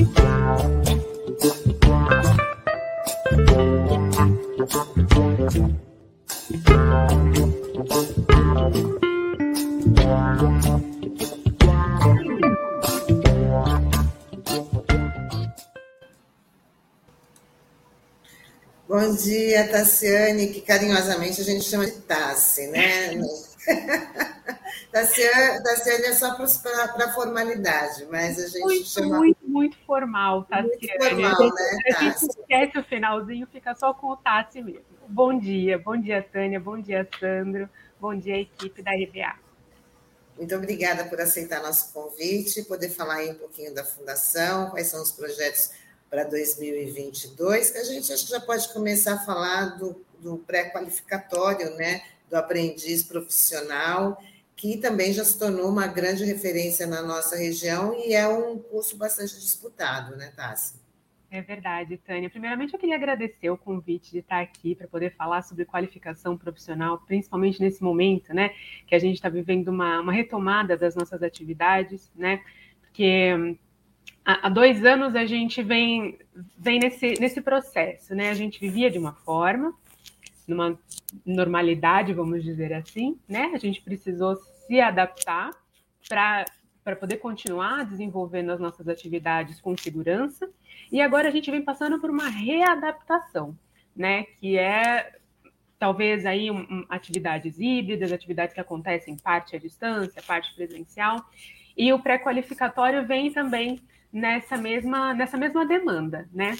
Bom dia, Tassiane, que carinhosamente a gente chama de Tassi, né? Tassiane, Tassiane é só para a formalidade, mas a gente muito, chama. Muito, muito formal, Tassiane. Muito formal, né? A gente esquece o finalzinho, fica só com o Tassi mesmo. Bom dia, bom dia, Tânia, bom dia, Sandro, bom dia, equipe da RBA. Muito obrigada por aceitar nosso convite, poder falar aí um pouquinho da Fundação, quais são os projetos para 2022, que a gente acho que já pode começar a falar do, do pré-qualificatório, né, do aprendiz profissional, que também já se tornou uma grande referência na nossa região e é um curso bastante disputado, né, Tassi? É verdade, Tânia. Primeiramente, eu queria agradecer o convite de estar aqui para poder falar sobre qualificação profissional, principalmente nesse momento, né, que a gente está vivendo uma, uma retomada das nossas atividades, né, porque há dois anos a gente vem, vem nesse, nesse processo, né? A gente vivia de uma forma, numa normalidade, vamos dizer assim, né? A gente precisou se adaptar para poder continuar desenvolvendo as nossas atividades com segurança. E agora a gente vem passando por uma readaptação, né? Que é talvez aí um, um, atividades híbridas, atividades que acontecem parte à distância, parte presencial. E o pré-qualificatório vem também nessa mesma, nessa mesma demanda, né?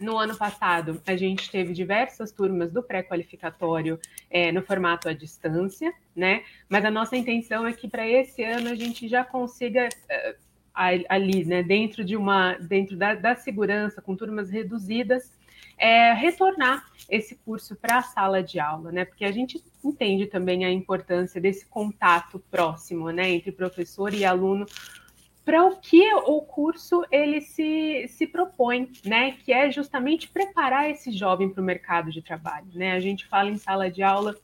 No ano passado, a gente teve diversas turmas do pré-qualificatório é, no formato à distância, né? Mas a nossa intenção é que para esse ano a gente já consiga uh, ali, né, dentro de uma, dentro da, da segurança, com turmas reduzidas, é, retornar esse curso para a sala de aula, né? Porque a gente entende também a importância desse contato próximo, né, entre professor e aluno para o que o curso ele se, se propõe, né? Que é justamente preparar esse jovem para o mercado de trabalho, né? A gente fala em sala de aula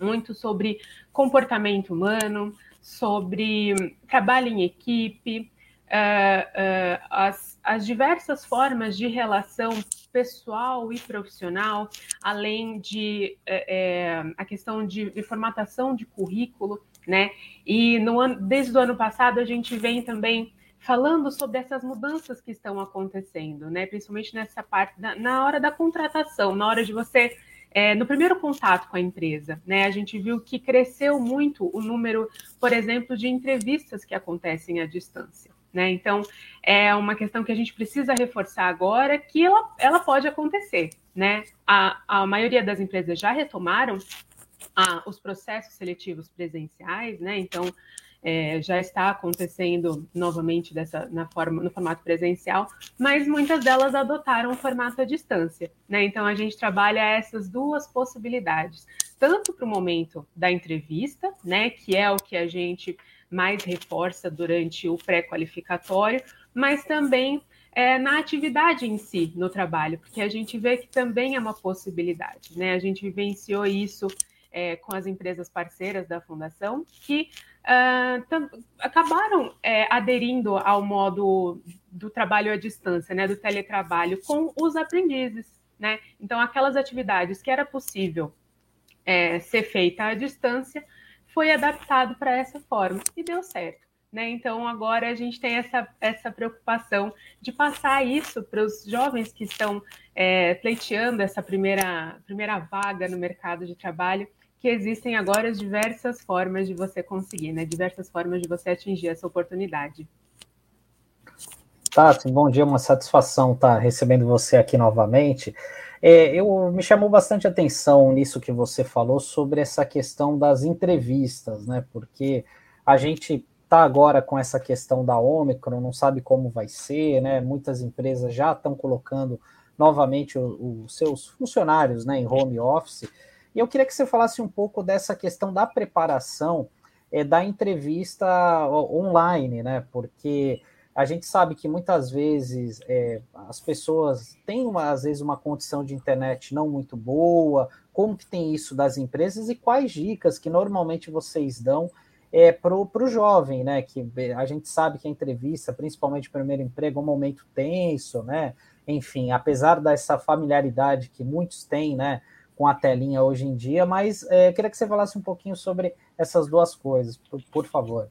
muito sobre comportamento humano, sobre trabalho em equipe, uh, uh, as, as diversas formas de relação pessoal e profissional, além de é, a questão de, de formatação de currículo né? E no ano, desde o ano passado a gente vem também falando sobre essas mudanças que estão acontecendo, né? Principalmente nessa parte da, na hora da contratação, na hora de você é, no primeiro contato com a empresa, né? A gente viu que cresceu muito o número, por exemplo, de entrevistas que acontecem à distância. Né? Então, é uma questão que a gente precisa reforçar agora, que ela, ela pode acontecer. Né? A, a maioria das empresas já retomaram ah, os processos seletivos presenciais, né? Então, é, já está acontecendo novamente dessa, na forma, no formato presencial, mas muitas delas adotaram o formato à distância. Né? Então, a gente trabalha essas duas possibilidades, tanto para o momento da entrevista, né, que é o que a gente mais reforça durante o pré-qualificatório, mas também é, na atividade em si, no trabalho, porque a gente vê que também é uma possibilidade. Né? A gente vivenciou isso é, com as empresas parceiras da fundação que uh, acabaram é, aderindo ao modo do trabalho à distância, né, do teletrabalho, com os aprendizes. Né? Então, aquelas atividades que era possível é, ser feita à distância, foi adaptado para essa forma e deu certo. Né? Então, agora a gente tem essa, essa preocupação de passar isso para os jovens que estão é, pleiteando essa primeira, primeira vaga no mercado de trabalho, que existem agora diversas formas de você conseguir, né? Diversas formas de você atingir essa oportunidade. Tá, bom dia, uma satisfação estar recebendo você aqui novamente. É, eu me chamou bastante atenção nisso que você falou sobre essa questão das entrevistas, né? Porque a gente está agora com essa questão da Omicron, não sabe como vai ser, né? Muitas empresas já estão colocando novamente os seus funcionários né, em home office. E eu queria que você falasse um pouco dessa questão da preparação é, da entrevista online, né? Porque a gente sabe que muitas vezes é, as pessoas têm, uma, às vezes, uma condição de internet não muito boa. Como que tem isso das empresas e quais dicas que normalmente vocês dão é, para o jovem, né? Que a gente sabe que a entrevista, principalmente o primeiro emprego, é um momento tenso, né? Enfim, apesar dessa familiaridade que muitos têm, né? Com a telinha hoje em dia, mas é, queria que você falasse um pouquinho sobre essas duas coisas, por, por favor.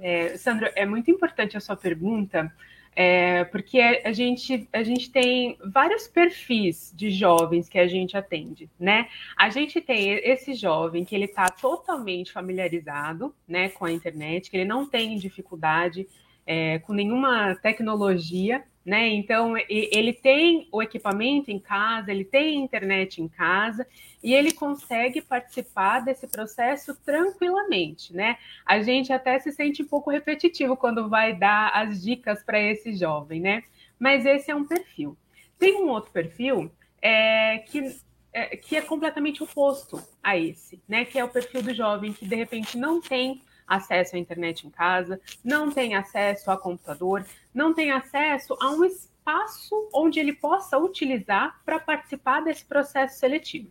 É, Sandro, é muito importante a sua pergunta, é, porque a gente, a gente tem vários perfis de jovens que a gente atende, né? A gente tem esse jovem que ele está totalmente familiarizado né, com a internet, que ele não tem dificuldade é, com nenhuma tecnologia, né? Então ele tem o equipamento em casa, ele tem internet em casa e ele consegue participar desse processo tranquilamente, né? A gente até se sente um pouco repetitivo quando vai dar as dicas para esse jovem, né? Mas esse é um perfil. Tem um outro perfil é, que é, que é completamente oposto a esse, né? Que é o perfil do jovem que de repente não tem acesso à internet em casa, não tem acesso a computador, não tem acesso a um espaço onde ele possa utilizar para participar desse processo seletivo.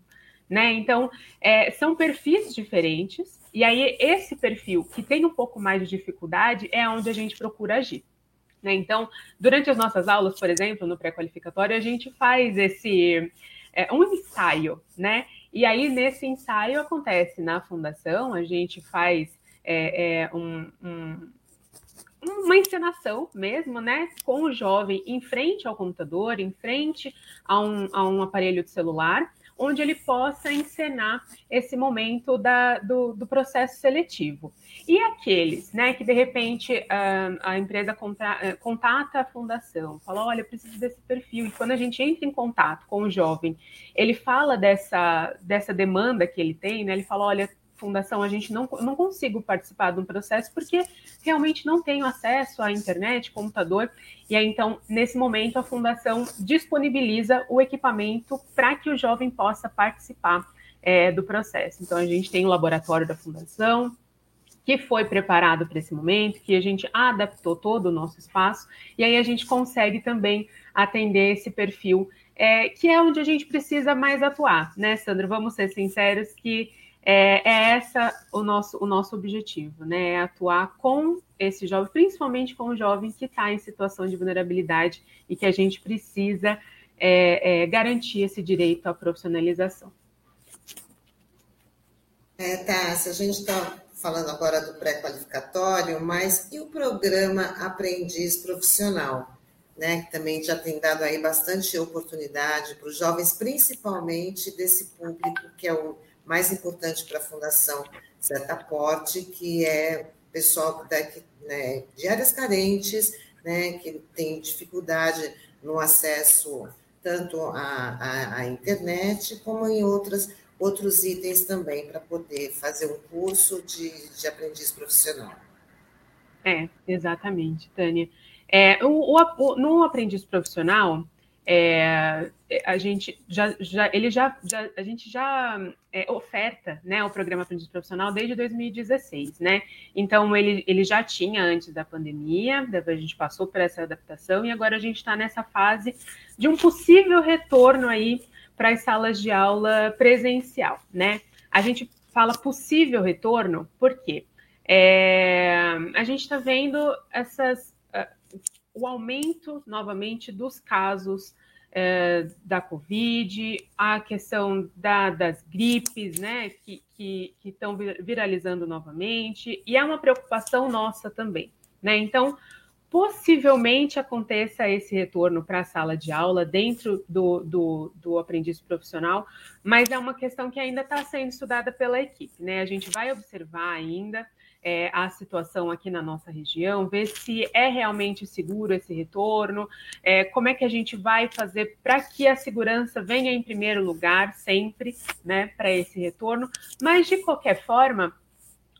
Né? Então, é, são perfis diferentes, e aí esse perfil que tem um pouco mais de dificuldade é onde a gente procura agir. Né? Então, durante as nossas aulas, por exemplo, no pré-qualificatório, a gente faz esse é, um ensaio, né? E aí, nesse ensaio acontece na fundação, a gente faz é, é um, um, uma encenação mesmo, né? Com o jovem em frente ao computador, em frente a um, a um aparelho de celular, onde ele possa encenar esse momento da, do, do processo seletivo. E aqueles, né, que de repente a, a empresa contra, eh, contata a fundação, fala, olha, eu preciso desse perfil, e quando a gente entra em contato com o jovem, ele fala dessa, dessa demanda que ele tem, né, ele fala, olha, fundação, a gente não, não consigo participar de um processo porque realmente não tenho acesso à internet, computador. E aí, então, nesse momento, a fundação disponibiliza o equipamento para que o jovem possa participar é, do processo. Então, a gente tem o laboratório da fundação, que foi preparado para esse momento, que a gente adaptou todo o nosso espaço, e aí a gente consegue também atender esse perfil, é, que é onde a gente precisa mais atuar, né, Sandro? Vamos ser sinceros que é, é essa o nosso, o nosso objetivo, né? É atuar com esse jovem, principalmente com o jovem que está em situação de vulnerabilidade e que a gente precisa é, é, garantir esse direito à profissionalização. É, se a gente está falando agora do pré-qualificatório, mas e o programa Aprendiz Profissional, né? Que também já tem dado aí bastante oportunidade para os jovens, principalmente desse público que é o mais importante para a Fundação Setaporte, que é pessoal né, de áreas carentes, né, que tem dificuldade no acesso tanto à internet como em outras, outros itens também para poder fazer um curso de, de aprendiz profissional. É, exatamente, Tânia. É, o, o, no aprendiz profissional, é, a gente já, já ele já, já, a gente já é, oferta né, o programa Aprendiz Profissional desde 2016, né? Então ele, ele já tinha antes da pandemia, a gente passou por essa adaptação e agora a gente está nessa fase de um possível retorno aí para as salas de aula presencial, né? A gente fala possível retorno, por quê? É, a gente está vendo essas o aumento novamente dos casos é, da Covid, a questão da, das gripes, né, que estão viralizando novamente, e é uma preocupação nossa também, né? Então, possivelmente aconteça esse retorno para a sala de aula dentro do, do, do aprendiz profissional, mas é uma questão que ainda está sendo estudada pela equipe, né? A gente vai observar ainda é, a situação aqui na nossa região, ver se é realmente seguro esse retorno, é, como é que a gente vai fazer para que a segurança venha em primeiro lugar sempre, né, para esse retorno. Mas de qualquer forma,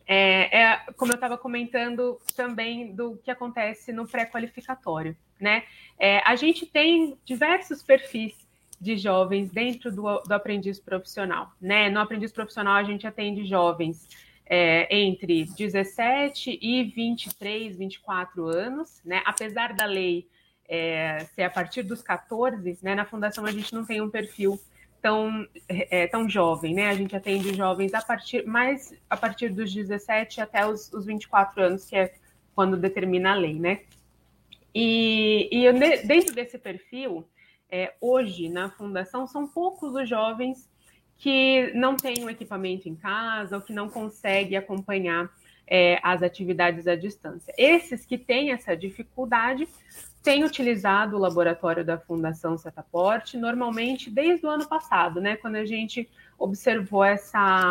é, é, como eu estava comentando também do que acontece no pré-qualificatório, né? É, a gente tem diversos perfis de jovens dentro do, do aprendiz profissional, né? No aprendiz profissional a gente atende jovens é, entre 17 e 23, 24 anos, né? Apesar da lei é, ser a partir dos 14, né? Na fundação a gente não tem um perfil tão, é, tão jovem, né? A gente atende jovens a partir mais a partir dos 17 até os, os 24 anos, que é quando determina a lei, né? E, e dentro desse perfil, é, hoje na fundação são poucos os jovens que não têm um equipamento em casa ou que não conseguem acompanhar é, as atividades à distância. Esses que têm essa dificuldade têm utilizado o laboratório da Fundação Setaporte, normalmente desde o ano passado, né, quando a gente observou essa,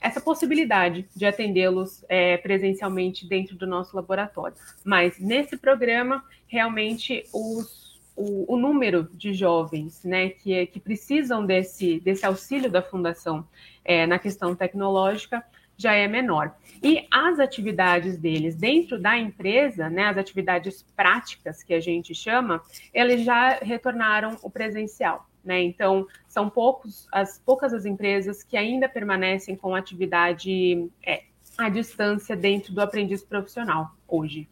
essa possibilidade de atendê-los é, presencialmente dentro do nosso laboratório. Mas nesse programa, realmente, os, o, o, número de jovens né, que, que precisam desse, desse auxílio da Fundação é, na questão tecnológica já é menor. E as atividades deles dentro da empresa, né, as atividades práticas que a gente chama, eles já retornaram o presencial. Né? Então, são poucos, as poucas as empresas que ainda permanecem com atividade é, à distância dentro do aprendiz profissional hoje.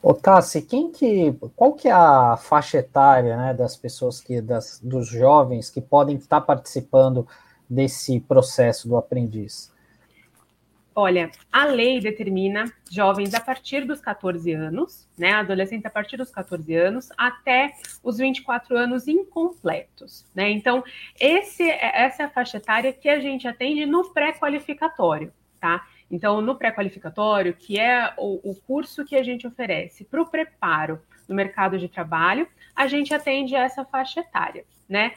Ô, Tassi, quem que, qual que é a faixa etária né, das pessoas que, das, dos jovens que podem estar participando desse processo do aprendiz? Olha, a lei determina jovens a partir dos 14 anos, né? Adolescentes a partir dos 14 anos até os 24 anos incompletos, né? Então, esse, essa é a faixa etária que a gente atende no pré-qualificatório, tá? Então, no pré-qualificatório, que é o, o curso que a gente oferece para o preparo no mercado de trabalho, a gente atende essa faixa etária, né?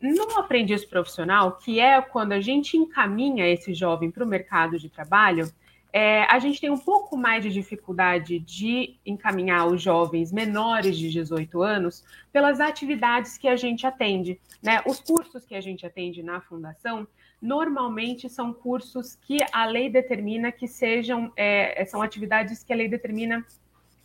No aprendiz profissional, que é quando a gente encaminha esse jovem para o mercado de trabalho, é, a gente tem um pouco mais de dificuldade de encaminhar os jovens menores de 18 anos pelas atividades que a gente atende. Né? Os cursos que a gente atende na fundação normalmente são cursos que a lei determina que sejam, é, são atividades que a lei determina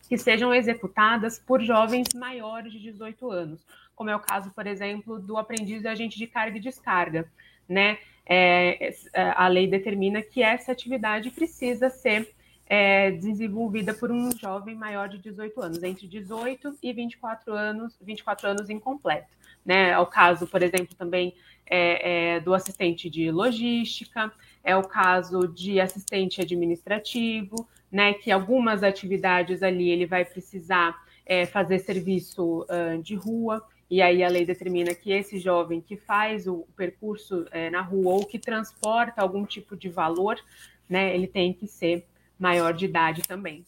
que sejam executadas por jovens maiores de 18 anos como é o caso, por exemplo, do aprendiz de agente de carga e descarga, né? É, é, a lei determina que essa atividade precisa ser é, desenvolvida por um jovem maior de 18 anos, entre 18 e 24 anos, 24 anos incompleto. Né? É o caso, por exemplo, também é, é, do assistente de logística, é o caso de assistente administrativo, né? Que algumas atividades ali ele vai precisar é, fazer serviço uh, de rua e aí a lei determina que esse jovem que faz o percurso é, na rua ou que transporta algum tipo de valor, né, ele tem que ser maior de idade também.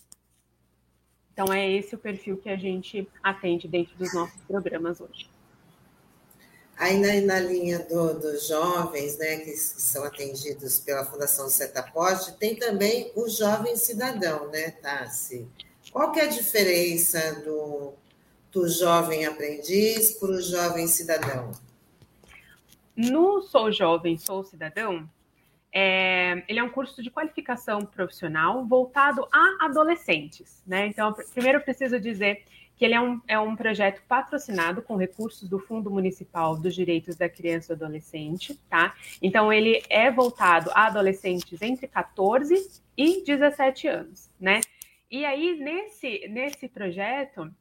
Então é esse o perfil que a gente atende dentro dos nossos programas hoje. Aí na, linha do, dos jovens, né, que são atendidos pela Fundação Setaporte, tem também o jovem cidadão, né, Tassi? Qual que é a diferença do do jovem aprendiz para o jovem cidadão? No Sou Jovem, Sou Cidadão, é, ele é um curso de qualificação profissional voltado a adolescentes. Né? Então, primeiro eu preciso dizer que ele é um, é um projeto patrocinado com recursos do Fundo Municipal dos Direitos da Criança e do Adolescente, tá? Então, ele é voltado a adolescentes entre 14 e 17 anos, né? E aí, nesse, nesse projeto,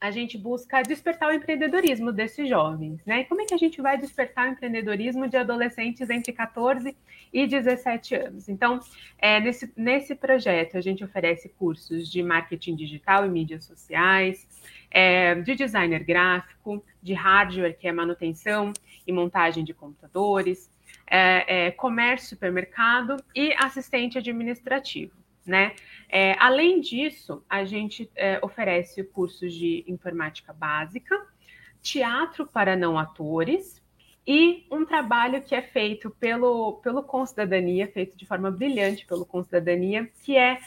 a gente busca despertar o empreendedorismo desses jovens, né? E como é que a gente vai despertar o empreendedorismo de adolescentes entre 14 e 17 anos? Então, é, nesse, nesse projeto, a gente oferece cursos de marketing digital e mídias sociais, é, de designer gráfico, de hardware, que é manutenção e montagem de computadores, é, é comércio, supermercado e assistente administrativo né? É, além disso, a gente é, oferece cursos de informática básica, teatro para não atores e um trabalho que é feito pelo, pelo Concidadania, feito de forma brilhante pelo Concidadania, que é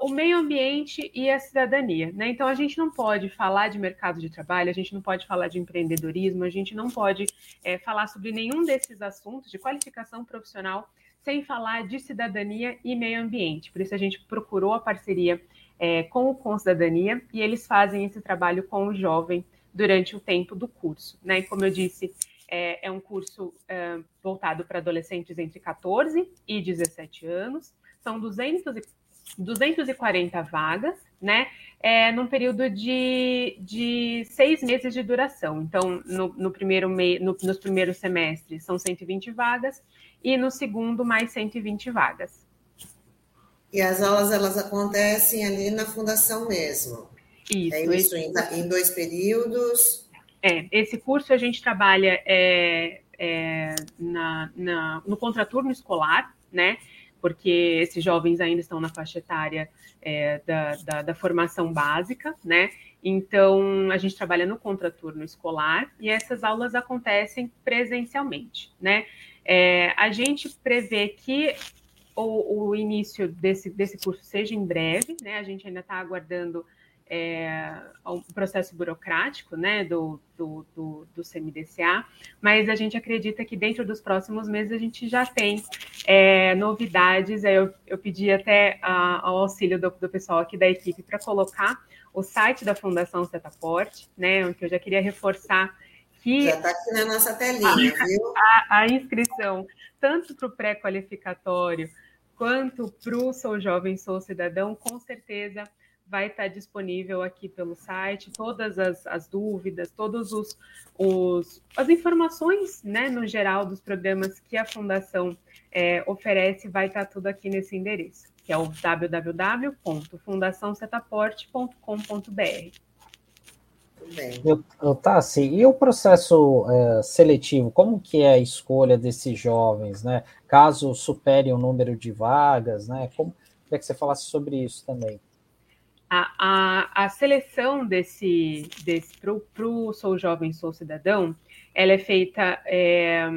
o meio ambiente e a cidadania. Né? Então, a gente não pode falar de mercado de trabalho, a gente não pode falar de empreendedorismo, a gente não pode é, falar sobre nenhum desses assuntos de qualificação profissional sem falar de cidadania e meio ambiente. Por isso a gente procurou a parceria é, com o Com Cidadania e eles fazem esse trabalho com o jovem durante o tempo do curso. Né? E como eu disse, é, é um curso é, voltado para adolescentes entre 14 e 17 anos. São 200 e, 240 vagas, né? É, num período de, de seis meses de duração. Então, no, no primeiro me, no, nos primeiros semestres são 120 vagas e no segundo mais 120 vagas. E as aulas elas acontecem ali na fundação mesmo. Isso. É isso em, em dois períodos. É, esse curso a gente trabalha é, é, na, na, no contraturno escolar, né? Porque esses jovens ainda estão na faixa etária é, da, da, da, formação básica, né? Então, a gente trabalha no contraturno escolar e essas aulas acontecem presencialmente, né? É, a gente prevê que o, o, início desse, desse curso seja em breve, né? A gente ainda está aguardando é, um processo burocrático né, do, do, do, do, CMDCA, mas a gente acredita que dentro dos próximos meses a gente já tem é, novidades. Eu, eu pedi até a, ao auxílio do, do pessoal aqui da equipe para colocar o site da Fundação Setaporte, né, que eu já queria reforçar que. Já está aqui na nossa telinha, a, viu? A, a inscrição, tanto para o pré-qualificatório quanto para o Sou Jovem, Sou Cidadão, com certeza vai estar disponível aqui pelo site, todas as, as dúvidas, todos os, os, as informações, né, no geral, dos programas que a Fundação é, oferece, vai estar tudo aqui nesse endereço, que é o www.fundaçãosetaporte.com.br. Eu, tá assim, e o processo é, seletivo, como que é a escolha desses jovens, né? Caso supere o número de vagas, né? Como, queria que você falasse sobre isso também a, a, a seleção desse, desse para o Sou Jovem, Sou Cidadão, ela é feita é,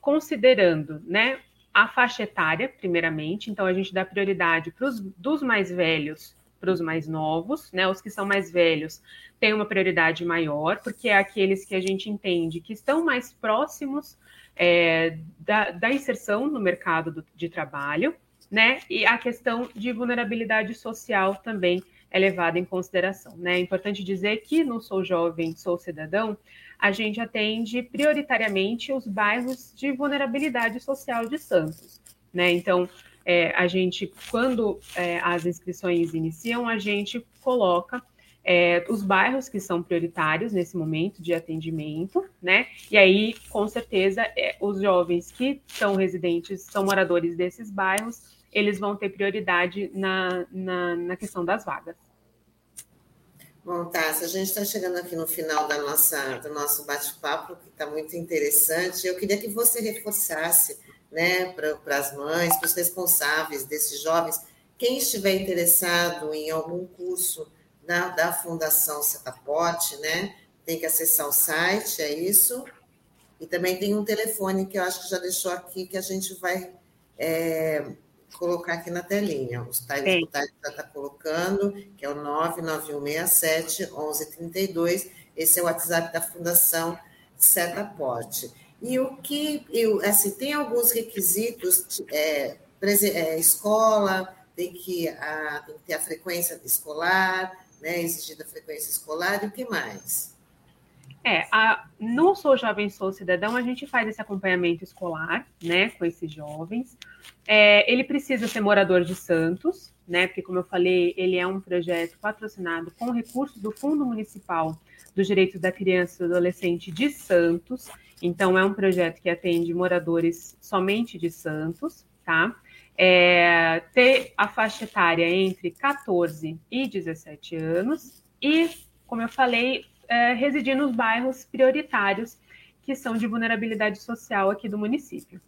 considerando né, a faixa etária, primeiramente, então a gente dá prioridade para os dos mais velhos para os mais novos, né? Os que são mais velhos têm uma prioridade maior, porque é aqueles que a gente entende que estão mais próximos é, da, da, inserção no mercado do, de trabalho né? E a questão de vulnerabilidade social também é levada em consideração, né? É importante dizer que no Sou Jovem, Sou Cidadão, a gente atende prioritariamente os bairros de vulnerabilidade social de Santos, né? Então, é, a gente, quando é, as inscrições iniciam, a gente coloca é, os bairros que são prioritários nesse momento de atendimento, né? E aí, com certeza, é, os jovens que são residentes, são moradores desses bairros, eles vão ter prioridade na, na, na questão das vagas. Bom, Tássia, a gente está chegando aqui no final da nossa, do nosso bate-papo, que está muito interessante. Eu queria que você reforçasse né, para as mães, para os responsáveis desses jovens, quem estiver interessado em algum curso da, da Fundação Setapote, né, tem que acessar o site, é isso? E também tem um telefone que eu acho que já deixou aqui, que a gente vai é, colocar aqui na telinha. Os tais já está colocando, que é o 99167 1132. Esse é o WhatsApp da Fundação Setaporte. E o que, eu, assim, tem alguns requisitos, é, é, escola, tem que, a, tem que ter a frequência escolar, né, exigida a frequência escolar, e o que mais? É, a, no Sou Jovem Sou Cidadão, a gente faz esse acompanhamento escolar, né, com esses jovens. É, ele precisa ser morador de Santos, né? Porque, como eu falei, ele é um projeto patrocinado com recursos do Fundo Municipal dos Direitos da Criança e do Adolescente de Santos. Então, é um projeto que atende moradores somente de Santos, tá? É, ter a faixa etária entre 14 e 17 anos e, como eu falei, é, residir nos bairros prioritários que são de vulnerabilidade social aqui do município.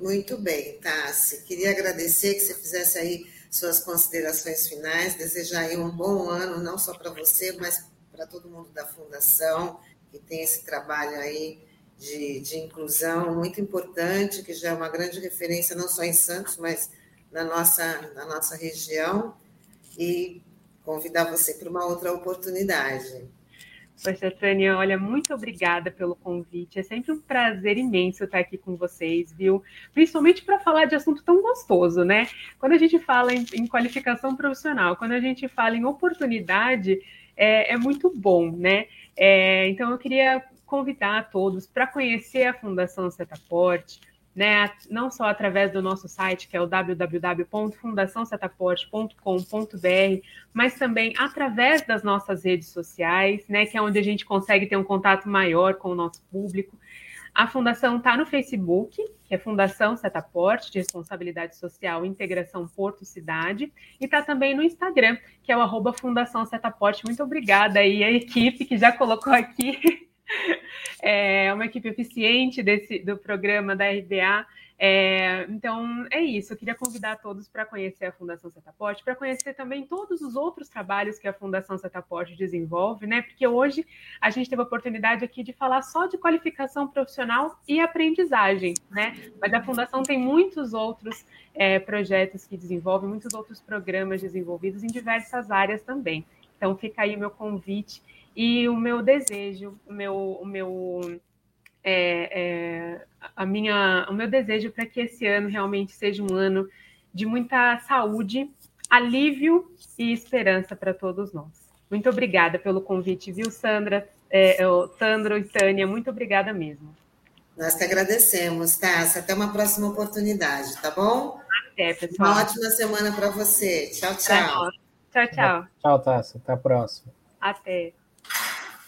Muito bem, Tassi. Queria agradecer que você fizesse aí suas considerações finais, desejar aí um bom ano, não só para você, mas para todo mundo da Fundação, que tem esse trabalho aí de, de inclusão muito importante, que já é uma grande referência não só em Santos, mas na nossa, na nossa região, e convidar você para uma outra oportunidade. Poxa, Tânia, olha, muito obrigada pelo convite. É sempre um prazer imenso estar aqui com vocês, viu? Principalmente para falar de assunto tão gostoso, né? Quando a gente fala em, em qualificação profissional, quando a gente fala em oportunidade, é, é muito bom, né? É, então, eu queria convidar a todos para conhecer a Fundação Setaporte, né, não só através do nosso site, que é o www.fundaçãosetaporte.com.br, mas também através das nossas redes sociais, né, que é onde a gente consegue ter um contato maior com o nosso público. A fundação está no Facebook, que é Fundação Setaporte, de Responsabilidade Social Integração Porto Cidade, e está também no Instagram, que é o arroba Fundação Setaporte. Muito obrigada aí à equipe que já colocou aqui é uma equipe eficiente desse, do programa da RBA. É, então, é isso. Eu queria convidar todos para conhecer a Fundação Setaporte, para conhecer também todos os outros trabalhos que a Fundação Setaporte desenvolve, né? Porque hoje a gente teve a oportunidade aqui de falar só de qualificação profissional e aprendizagem, né? Mas a Fundação tem muitos outros é, projetos que desenvolve, muitos outros programas desenvolvidos em diversas áreas também. Então, fica aí o meu convite e o meu desejo, o meu, o meu, é, é, a minha, o meu desejo para que esse ano realmente seja um ano de muita saúde, alívio e esperança para todos nós. Muito obrigada pelo convite, viu, Sandra, é, Sandro e Tânia, muito obrigada mesmo. Nós que agradecemos, Tássia. Até uma próxima oportunidade, tá bom? Até, pessoal. Uma ótima semana para você. Tchau, tchau. Tchau, tchau. Tchau, Tássia. Até a próxima. Até.